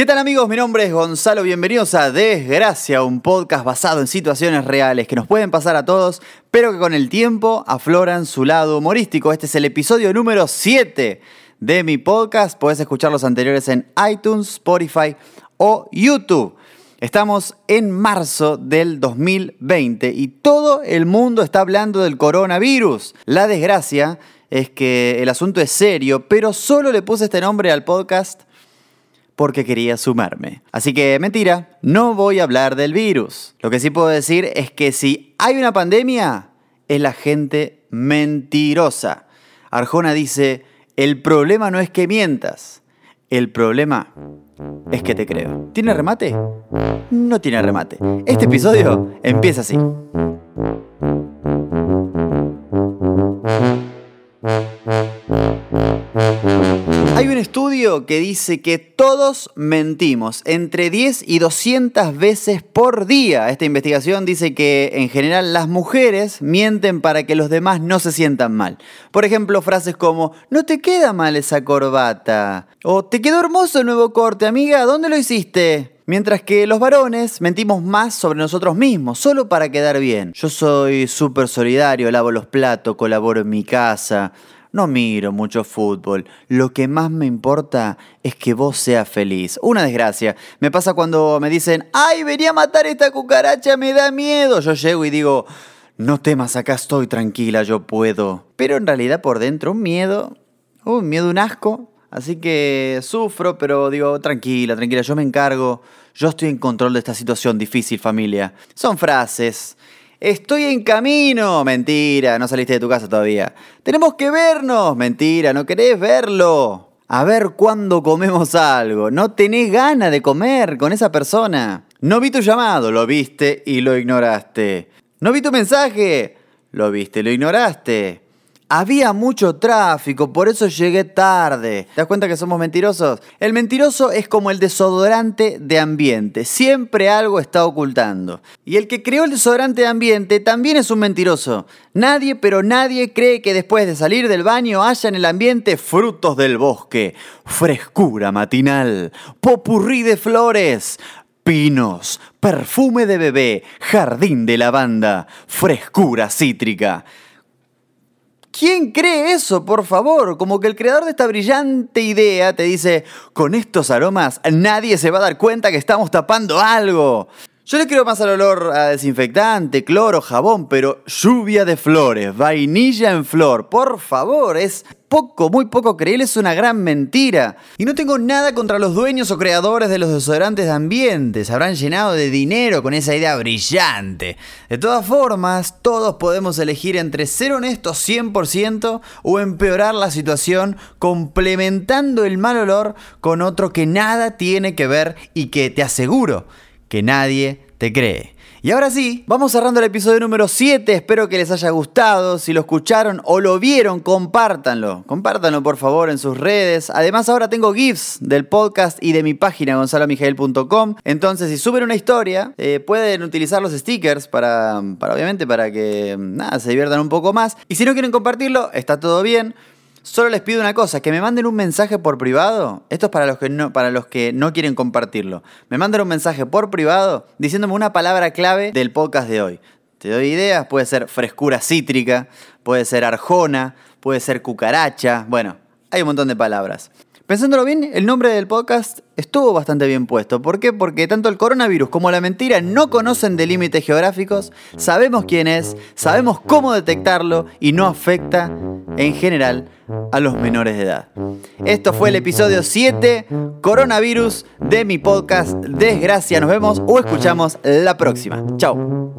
¿Qué tal amigos? Mi nombre es Gonzalo, bienvenidos a Desgracia, un podcast basado en situaciones reales que nos pueden pasar a todos, pero que con el tiempo afloran su lado humorístico. Este es el episodio número 7 de mi podcast, puedes escuchar los anteriores en iTunes, Spotify o YouTube. Estamos en marzo del 2020 y todo el mundo está hablando del coronavirus. La desgracia es que el asunto es serio, pero solo le puse este nombre al podcast porque quería sumarme. Así que mentira, no voy a hablar del virus. Lo que sí puedo decir es que si hay una pandemia, es la gente mentirosa. Arjona dice, el problema no es que mientas, el problema es que te creo. ¿Tiene remate? No tiene remate. Este episodio empieza así. Hay un estudio que dice que todos mentimos entre 10 y 200 veces por día. Esta investigación dice que en general las mujeres mienten para que los demás no se sientan mal. Por ejemplo, frases como, no te queda mal esa corbata. O te quedó hermoso el nuevo corte, amiga, ¿dónde lo hiciste? Mientras que los varones mentimos más sobre nosotros mismos, solo para quedar bien. Yo soy súper solidario, lavo los platos, colaboro en mi casa. No miro mucho fútbol. Lo que más me importa es que vos seas feliz. Una desgracia. Me pasa cuando me dicen, ay, venía a matar esta cucaracha, me da miedo. Yo llego y digo, no temas, acá estoy tranquila, yo puedo. Pero en realidad por dentro un miedo, un miedo, un asco. Así que sufro, pero digo, tranquila, tranquila, yo me encargo. Yo estoy en control de esta situación difícil, familia. Son frases Estoy en camino. Mentira, no saliste de tu casa todavía. Tenemos que vernos. Mentira, no querés verlo. A ver cuándo comemos algo. No tenés ganas de comer con esa persona. No vi tu llamado, lo viste y lo ignoraste. No vi tu mensaje, lo viste y lo ignoraste. Había mucho tráfico, por eso llegué tarde. ¿Te das cuenta que somos mentirosos? El mentiroso es como el desodorante de ambiente. Siempre algo está ocultando. Y el que creó el desodorante de ambiente también es un mentiroso. Nadie, pero nadie cree que después de salir del baño haya en el ambiente frutos del bosque, frescura matinal, popurrí de flores, pinos, perfume de bebé, jardín de lavanda, frescura cítrica. ¿Quién cree eso, por favor? Como que el creador de esta brillante idea te dice, con estos aromas nadie se va a dar cuenta que estamos tapando algo. Yo le quiero más al olor a desinfectante, cloro, jabón, pero lluvia de flores, vainilla en flor, por favor, es poco, muy poco creíble, es una gran mentira. Y no tengo nada contra los dueños o creadores de los desodorantes de ambiente, habrán llenado de dinero con esa idea brillante. De todas formas, todos podemos elegir entre ser honestos 100% o empeorar la situación complementando el mal olor con otro que nada tiene que ver y que te aseguro que nadie te cree. Y ahora sí, vamos cerrando el episodio número 7. Espero que les haya gustado. Si lo escucharon o lo vieron, compártanlo. Compártanlo por favor en sus redes. Además, ahora tengo GIFs del podcast y de mi página gonzalomiguel.com. Entonces, si suben una historia, eh, pueden utilizar los stickers para, para, obviamente, para que nada, se diviertan un poco más. Y si no quieren compartirlo, está todo bien. Solo les pido una cosa, que me manden un mensaje por privado. Esto es para los que no, para los que no quieren compartirlo. Me manden un mensaje por privado diciéndome una palabra clave del podcast de hoy. Te doy ideas, puede ser frescura cítrica, puede ser arjona, puede ser cucaracha. Bueno, hay un montón de palabras. Pensándolo bien, el nombre del podcast estuvo bastante bien puesto. ¿Por qué? Porque tanto el coronavirus como la mentira no conocen de límites geográficos, sabemos quién es, sabemos cómo detectarlo y no afecta en general a los menores de edad. Esto fue el episodio 7, coronavirus, de mi podcast Desgracia. Nos vemos o escuchamos la próxima. Chao.